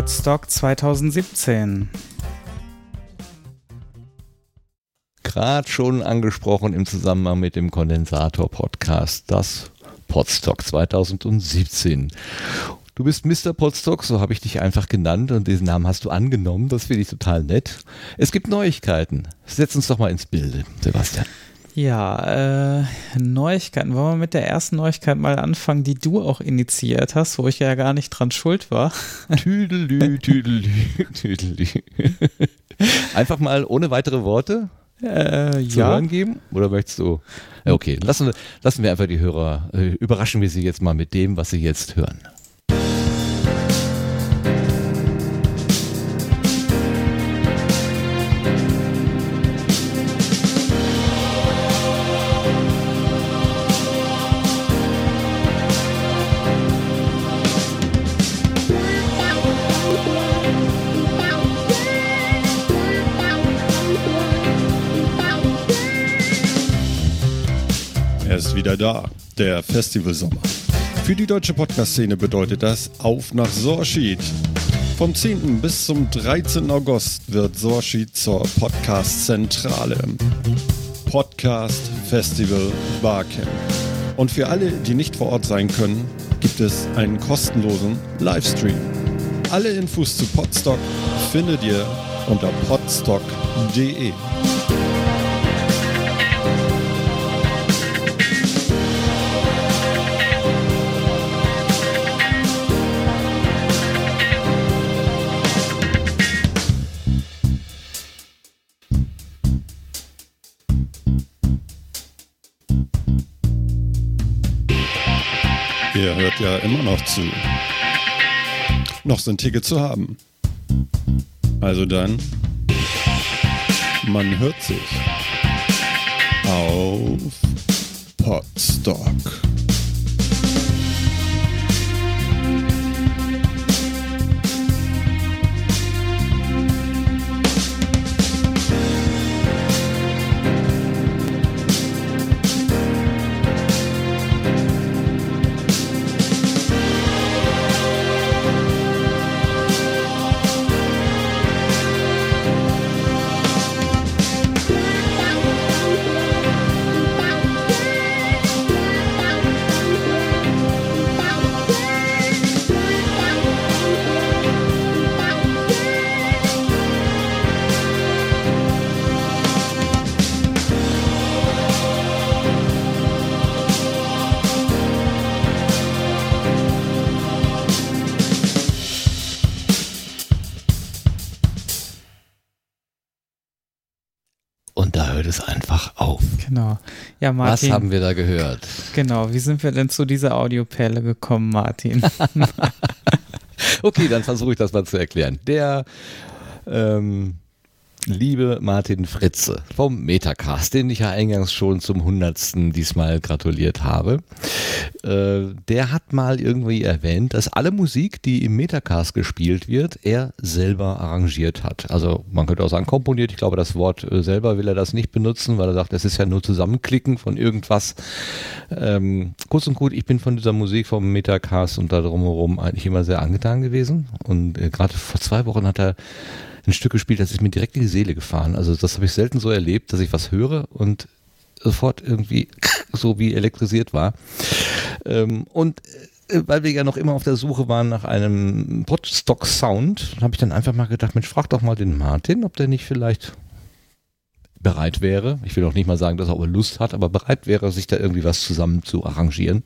Podstock 2017. Gerade schon angesprochen im Zusammenhang mit dem Kondensator-Podcast, das Podstock 2017. Du bist Mr. Podstock, so habe ich dich einfach genannt und diesen Namen hast du angenommen. Das finde ich total nett. Es gibt Neuigkeiten. Setz uns doch mal ins Bilde, Sebastian. Ja, äh, Neuigkeiten. Wollen wir mit der ersten Neuigkeit mal anfangen, die du auch initiiert hast, wo ich ja gar nicht dran schuld war? Tüdelü, tüdelü, tüdelü. Einfach mal ohne weitere Worte äh, zu ja. hören geben? Oder möchtest du? Okay, lassen wir, lassen wir einfach die Hörer, äh, überraschen wir sie jetzt mal mit dem, was sie jetzt hören. Da, der Festivalsommer. Für die deutsche Podcast-Szene bedeutet das Auf nach Sorschied. Vom 10. bis zum 13. August wird Sorschied zur Podcast-Zentrale. Podcast, Festival, Barcamp. Und für alle, die nicht vor Ort sein können, gibt es einen kostenlosen Livestream. Alle Infos zu Podstock findet ihr unter podstock.de. Ihr hört ja immer noch zu. Noch sind Tickets zu haben. Also dann, man hört sich auf Podstock. Ja, Was Martin. haben wir da gehört? Genau. Wie sind wir denn zu dieser Audioperle gekommen, Martin? Okay, dann versuche ich das mal zu erklären. Der ähm, liebe Martin Fritze vom Metacast, den ich ja eingangs schon zum hundertsten diesmal gratuliert habe, äh, der hat mal irgendwie erwähnt, dass alle Musik, die im Metacast gespielt wird, er selber arrangiert hat. Also man könnte auch sagen komponiert. Ich glaube, das Wort äh, selber will er das nicht benutzen, weil er sagt, das ist ja nur Zusammenklicken von irgendwas. Ähm, kurz und gut, ich bin von dieser Musik vom Metacast und da drumherum eigentlich immer sehr angetan gewesen. Und äh, gerade vor zwei Wochen hat er ein Stück gespielt, das ist mir direkt in die Seele gefahren. Also das habe ich selten so erlebt, dass ich was höre und sofort irgendwie so wie elektrisiert war. Ähm, und äh, weil wir ja noch immer auf der Suche waren nach einem Podstock Sound, habe ich dann einfach mal gedacht, Mensch, frag doch mal den Martin, ob der nicht vielleicht bereit wäre. Ich will auch nicht mal sagen, dass er aber Lust hat, aber bereit wäre, sich da irgendwie was zusammen zu arrangieren.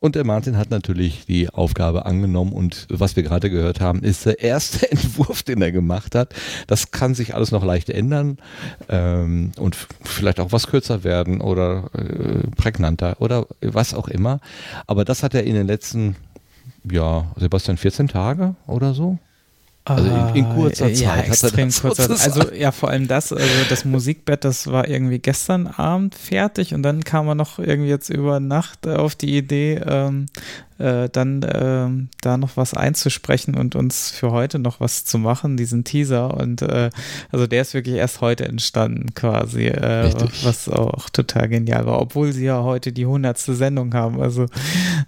Und der Martin hat natürlich die Aufgabe angenommen und was wir gerade gehört haben, ist der erste Entwurf, den er gemacht hat. Das kann sich alles noch leicht ändern ähm, und vielleicht auch was kürzer werden oder äh, prägnanter oder was auch immer. Aber das hat er in den letzten, ja, Sebastian, 14 Tage oder so? Also in- in kurzer Ah, Zeit Ja, extrem kurzer sozusagen. Also ja, vor allem das, also das Musikbett, das war irgendwie gestern Abend fertig und dann kam er noch irgendwie jetzt über Nacht äh, auf die Idee, ähm, äh, dann ähm, da noch was einzusprechen und uns für heute noch was zu machen, diesen Teaser. Und äh, also der ist wirklich erst heute entstanden quasi, äh, Richtig. was auch total genial war, obwohl sie ja heute die hundertste Sendung haben. Also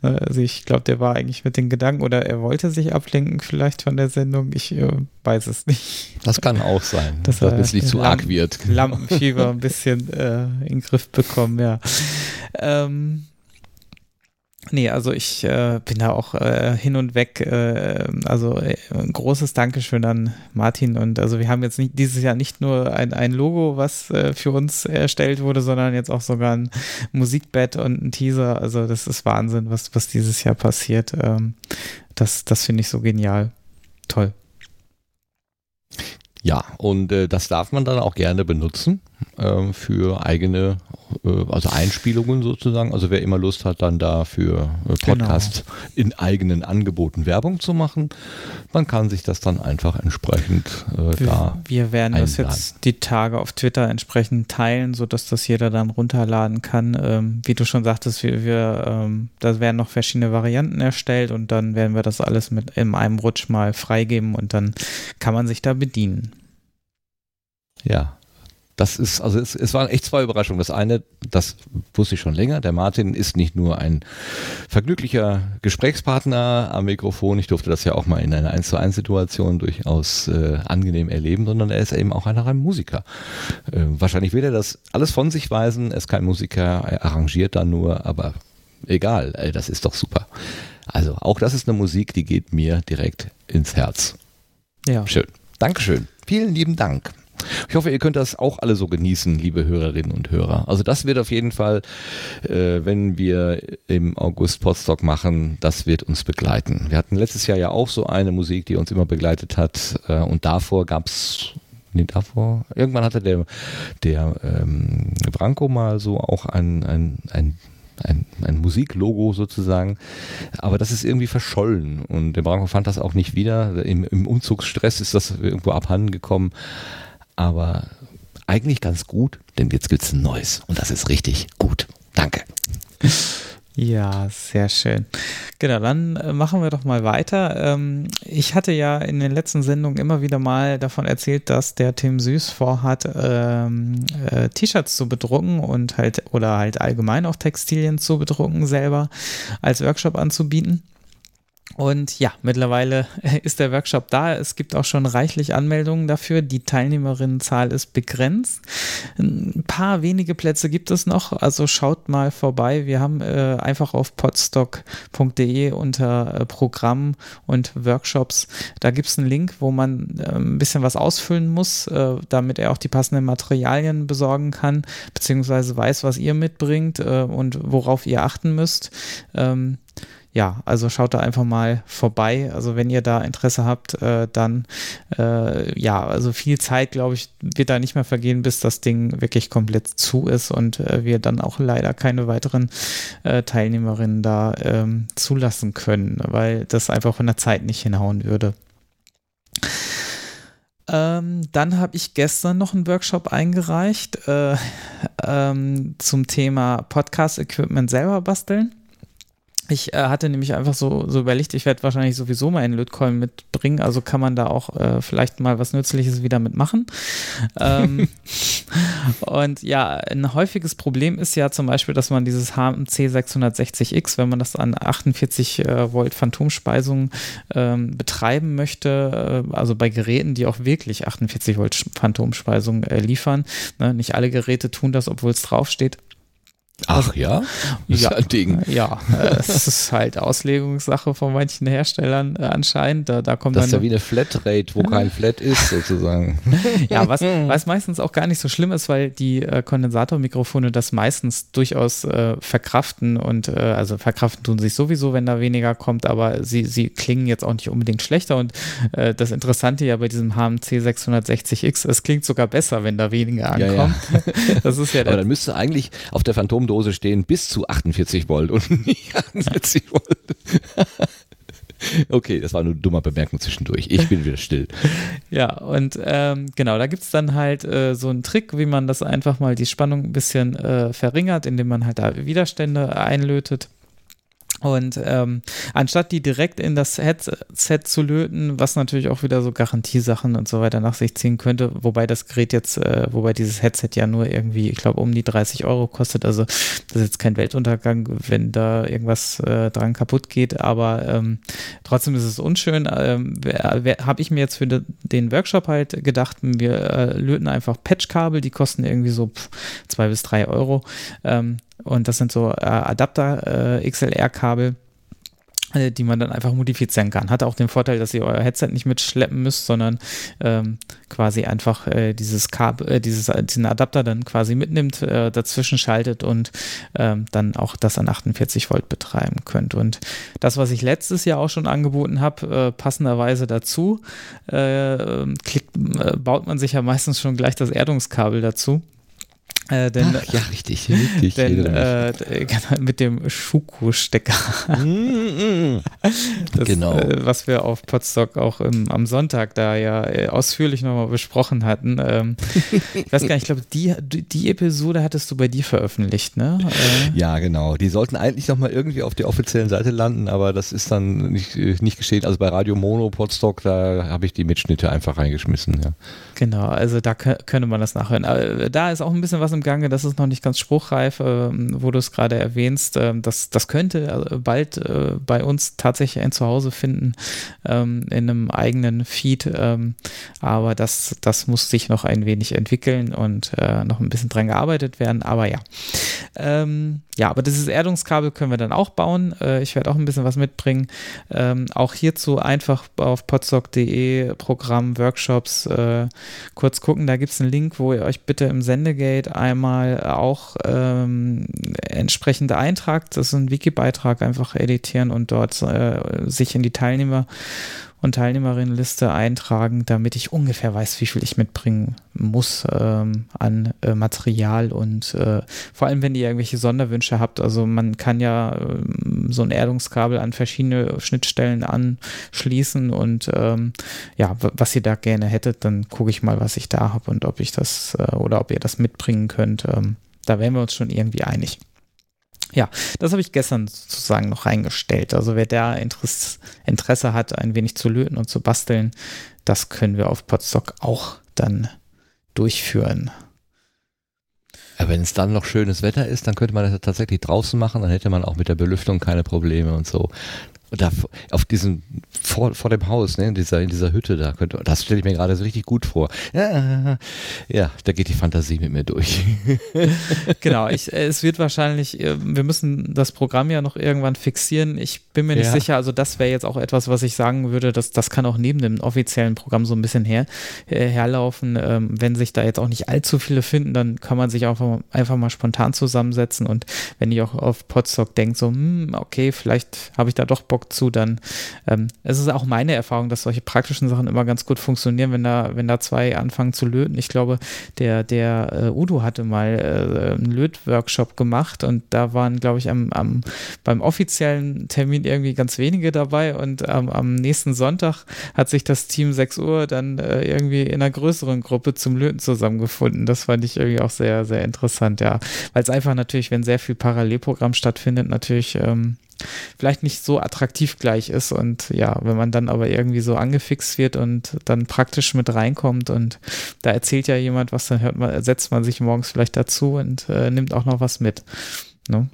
Also ich glaube, der war eigentlich mit den Gedanken oder er wollte sich ablenken vielleicht von der Sendung. Ich äh, weiß es nicht. Das kann auch sein, dass, dass es nicht zu Lamp arg wird. Lampenfieber ein bisschen äh, in den Griff bekommen, ja. Ähm, Nee, also ich äh, bin da auch äh, hin und weg. Äh, also äh, ein großes Dankeschön an Martin. Und also wir haben jetzt nicht dieses Jahr nicht nur ein, ein Logo, was äh, für uns erstellt wurde, sondern jetzt auch sogar ein Musikbett und ein Teaser. Also das ist Wahnsinn, was, was dieses Jahr passiert. Ähm, das das finde ich so genial. Toll. Ja, und äh, das darf man dann auch gerne benutzen äh, für eigene, äh, also Einspielungen sozusagen. Also wer immer Lust hat, dann da für äh, Podcast genau. in eigenen Angeboten Werbung zu machen, man kann sich das dann einfach entsprechend äh, wir, da. Wir werden einladen. das jetzt die Tage auf Twitter entsprechend teilen, sodass das jeder dann runterladen kann. Ähm, wie du schon sagtest, wir, wir ähm, da werden noch verschiedene Varianten erstellt und dann werden wir das alles mit in einem Rutsch mal freigeben und dann kann man sich da bedienen. Ja, das ist, also es, es waren echt zwei Überraschungen. Das eine, das wusste ich schon länger, der Martin ist nicht nur ein vergnüglicher Gesprächspartner am Mikrofon, ich durfte das ja auch mal in einer 1 zu 1 Situation durchaus äh, angenehm erleben, sondern er ist eben auch ein reiner Musiker. Äh, wahrscheinlich will er das alles von sich weisen, er ist kein Musiker, er arrangiert dann nur, aber egal, ey, das ist doch super. Also auch das ist eine Musik, die geht mir direkt ins Herz. Ja. Schön. Dankeschön. Vielen lieben Dank. Ich hoffe, ihr könnt das auch alle so genießen, liebe Hörerinnen und Hörer. Also das wird auf jeden Fall, äh, wenn wir im August Potsdok machen, das wird uns begleiten. Wir hatten letztes Jahr ja auch so eine Musik, die uns immer begleitet hat äh, und davor gab's Nee, davor. Irgendwann hatte der, der ähm, Branko mal so auch ein, ein, ein ein, ein Musiklogo sozusagen. Aber das ist irgendwie verschollen und der Branko fand das auch nicht wieder. Im, Im Umzugsstress ist das irgendwo abhanden gekommen aber eigentlich ganz gut, denn jetzt gibt es ein neues und das ist richtig gut. Danke. Ja, sehr schön. Genau, dann äh, machen wir doch mal weiter. Ähm, ich hatte ja in den letzten Sendungen immer wieder mal davon erzählt, dass der Tim Süß vorhat, ähm, äh, T-Shirts zu bedrucken und halt oder halt allgemein auch Textilien zu bedrucken selber als Workshop anzubieten. Und ja, mittlerweile ist der Workshop da. Es gibt auch schon reichlich Anmeldungen dafür. Die Teilnehmerinnenzahl ist begrenzt. Ein paar wenige Plätze gibt es noch. Also schaut mal vorbei. Wir haben äh, einfach auf podstock.de unter äh, Programm und Workshops. Da gibt es einen Link, wo man äh, ein bisschen was ausfüllen muss, äh, damit er auch die passenden Materialien besorgen kann, beziehungsweise weiß, was ihr mitbringt äh, und worauf ihr achten müsst. Ähm, ja, also schaut da einfach mal vorbei. Also wenn ihr da Interesse habt, äh, dann äh, ja, also viel Zeit, glaube ich, wird da nicht mehr vergehen, bis das Ding wirklich komplett zu ist und äh, wir dann auch leider keine weiteren äh, Teilnehmerinnen da ähm, zulassen können, weil das einfach von der Zeit nicht hinhauen würde. Ähm, dann habe ich gestern noch einen Workshop eingereicht äh, ähm, zum Thema Podcast-Equipment selber basteln. Ich äh, hatte nämlich einfach so, so überlegt, ich werde wahrscheinlich sowieso mal einen Lötkolben mitbringen, also kann man da auch äh, vielleicht mal was Nützliches wieder mitmachen. ähm, und ja, ein häufiges Problem ist ja zum Beispiel, dass man dieses HMC 660X, wenn man das an 48 äh, Volt Phantomspeisung ähm, betreiben möchte, äh, also bei Geräten, die auch wirklich 48 Volt Phantomspeisung äh, liefern, ne, nicht alle Geräte tun das, obwohl es draufsteht Ach ja? Das ja, ist ein Ding. Ja, äh, es ist halt Auslegungssache von manchen Herstellern äh, anscheinend. Da, da kommt das ist ja wie eine Flatrate, wo kein Flat ist, sozusagen. ja, was, was meistens auch gar nicht so schlimm ist, weil die äh, Kondensatormikrofone das meistens durchaus äh, verkraften und äh, also verkraften tun sich sowieso, wenn da weniger kommt, aber sie, sie klingen jetzt auch nicht unbedingt schlechter. Und äh, das Interessante ja bei diesem HMC 660X, es klingt sogar besser, wenn da weniger ankommt. Ja, ja. das ist ja aber dann müsste eigentlich auf der Phantom Dose stehen bis zu 48 Volt und nicht 48 Volt. Okay, das war eine dumme Bemerkung zwischendurch. Ich bin wieder still. Ja, und ähm, genau, da gibt es dann halt äh, so einen Trick, wie man das einfach mal die Spannung ein bisschen äh, verringert, indem man halt da Widerstände einlötet. Und ähm, anstatt die direkt in das Headset zu löten, was natürlich auch wieder so Garantiesachen und so weiter nach sich ziehen könnte, wobei das Gerät jetzt, äh, wobei dieses Headset ja nur irgendwie, ich glaube, um die 30 Euro kostet. Also das ist jetzt kein Weltuntergang, wenn da irgendwas äh, dran kaputt geht, aber ähm, trotzdem ist es unschön. Ähm, Habe ich mir jetzt für de, den Workshop halt gedacht, wir äh, löten einfach Patchkabel, die kosten irgendwie so pff, zwei bis drei Euro. Ähm, und das sind so äh, Adapter äh, XLR-Kabel äh, die man dann einfach modifizieren kann. Hat auch den Vorteil, dass ihr euer Headset nicht mitschleppen müsst, sondern ähm, quasi einfach äh, dieses Kabel, äh, dieses, äh, diesen Adapter dann quasi mitnimmt, dazwischen schaltet und ähm, dann auch das an 48 Volt betreiben könnt. Und das, was ich letztes Jahr auch schon angeboten habe, passenderweise dazu, klickt, baut man sich ja meistens schon gleich das Erdungskabel dazu. Äh, denn, Ach, ja, richtig, richtig. Denn, äh, genau, mit dem Schuko-Stecker. Mm, mm. genau. Äh, was wir auf Podstock auch im, am Sonntag da ja äh, ausführlich nochmal besprochen hatten. Ähm, ich weiß gar nicht, ich glaube, die, die Episode hattest du bei dir veröffentlicht, ne? Äh, ja, genau. Die sollten eigentlich nochmal irgendwie auf der offiziellen Seite landen, aber das ist dann nicht, nicht geschehen. Also bei Radio Mono Podstock, da habe ich die Mitschnitte einfach reingeschmissen, ja. Genau, also da könnte man das nachhören. Aber da ist auch ein bisschen was im Gange, das ist noch nicht ganz spruchreif, äh, wo du es gerade erwähnst. Äh, das, das könnte äh, bald äh, bei uns tatsächlich ein Zuhause finden ähm, in einem eigenen Feed, ähm, aber das, das muss sich noch ein wenig entwickeln und äh, noch ein bisschen dran gearbeitet werden, aber ja. Ähm, ja, aber dieses Erdungskabel können wir dann auch bauen. Äh, ich werde auch ein bisschen was mitbringen. Ähm, auch hierzu einfach auf podstock.de Programm, Workshops äh, kurz gucken. Da gibt es einen Link, wo ihr euch bitte im Sendegate einmal auch ähm, entsprechend eintragt. Das ist ein Wiki-Beitrag, einfach editieren und dort äh, sich in die Teilnehmer und Teilnehmerinnenliste eintragen, damit ich ungefähr weiß, wie viel ich mitbringen muss ähm, an äh, Material und äh, vor allem, wenn ihr irgendwelche Sonderwünsche habt. Also man kann ja äh, so ein Erdungskabel an verschiedene Schnittstellen anschließen und ähm, ja, was ihr da gerne hättet, dann gucke ich mal, was ich da habe und ob ich das äh, oder ob ihr das mitbringen könnt. Ähm, da wären wir uns schon irgendwie einig. Ja, das habe ich gestern sozusagen noch reingestellt. Also wer da Interesse, Interesse hat, ein wenig zu löten und zu basteln, das können wir auf Podstock auch dann durchführen. Ja, wenn es dann noch schönes Wetter ist, dann könnte man das tatsächlich draußen machen, dann hätte man auch mit der Belüftung keine Probleme und so da auf diesem vor, vor dem Haus, ne, in dieser in dieser Hütte da könnte, das stelle ich mir gerade so richtig gut vor. Ja, ja, da geht die Fantasie mit mir durch. genau, ich, es wird wahrscheinlich, äh, wir müssen das Programm ja noch irgendwann fixieren. Ich bin mir nicht ja. sicher, also das wäre jetzt auch etwas, was ich sagen würde, dass das kann auch neben dem offiziellen Programm so ein bisschen her, äh, herlaufen. Ähm, wenn sich da jetzt auch nicht allzu viele finden, dann kann man sich auch einfach mal spontan zusammensetzen und wenn ihr auch auf Podstock denkt, so, hm, okay, vielleicht habe ich da doch Bock Bock zu, dann ähm, es ist auch meine Erfahrung, dass solche praktischen Sachen immer ganz gut funktionieren, wenn da, wenn da zwei anfangen zu löten. Ich glaube, der, der äh, Udo hatte mal äh, einen Lötworkshop gemacht und da waren, glaube ich, am, am, beim offiziellen Termin irgendwie ganz wenige dabei und ähm, am nächsten Sonntag hat sich das Team 6 Uhr dann äh, irgendwie in einer größeren Gruppe zum Löten zusammengefunden. Das fand ich irgendwie auch sehr, sehr interessant, ja. Weil es einfach natürlich, wenn sehr viel Parallelprogramm stattfindet, natürlich ähm, vielleicht nicht so attraktiv gleich ist. Und ja, wenn man dann aber irgendwie so angefixt wird und dann praktisch mit reinkommt und da erzählt ja jemand was, dann hört man, setzt man sich morgens vielleicht dazu und äh, nimmt auch noch was mit. Ne?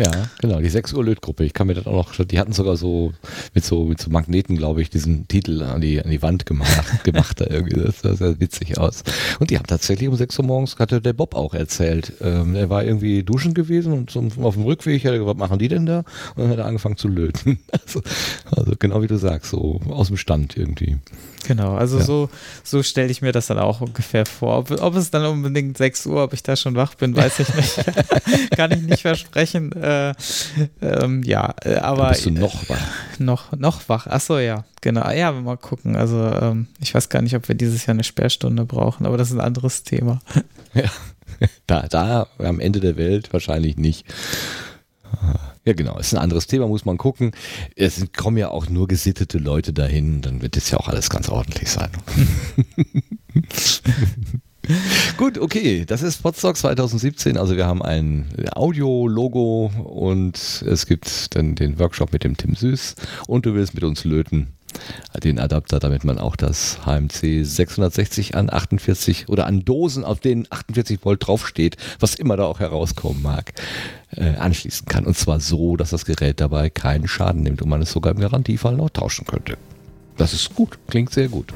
Ja, genau, die 6 Uhr Lötgruppe. Ich kann mir das auch noch, die hatten sogar so mit so, mit so Magneten, glaube ich, diesen Titel an die, an die Wand gemacht, gemacht da irgendwie. Das sah sehr witzig aus. Und die haben tatsächlich um 6 Uhr morgens, hatte der Bob auch erzählt. Ähm, er war irgendwie duschen gewesen und zum, auf dem Rückweg hat er gesagt, was machen die denn da? Und dann hat er angefangen zu löten. Also, also genau wie du sagst, so aus dem Stand irgendwie. Genau, also ja. so, so stelle ich mir das dann auch ungefähr vor. Ob, ob, es dann unbedingt 6 Uhr, ob ich da schon wach bin, weiß ich nicht. Kann ich nicht versprechen. Äh, ähm, ja, äh, aber. Bist du noch wach? Äh, noch, noch wach. Achso, ja, genau. Ja, mal gucken. Also, ähm, ich weiß gar nicht, ob wir dieses Jahr eine Sperrstunde brauchen, aber das ist ein anderes Thema. Ja, da, da am Ende der Welt wahrscheinlich nicht. Ja, genau. Ist ein anderes Thema, muss man gucken. Es kommen ja auch nur gesittete Leute dahin, dann wird es ja auch alles ganz ordentlich sein. Gut, okay, das ist Podstock 2017. Also wir haben ein Audio-Logo und es gibt dann den Workshop mit dem Tim Süß und du willst mit uns löten den Adapter, damit man auch das HMC 660 an 48 oder an Dosen, auf denen 48 Volt draufsteht, was immer da auch herauskommen mag, äh, anschließen kann. Und zwar so, dass das Gerät dabei keinen Schaden nimmt und man es sogar im Garantiefall noch tauschen könnte. Das ist gut, klingt sehr gut.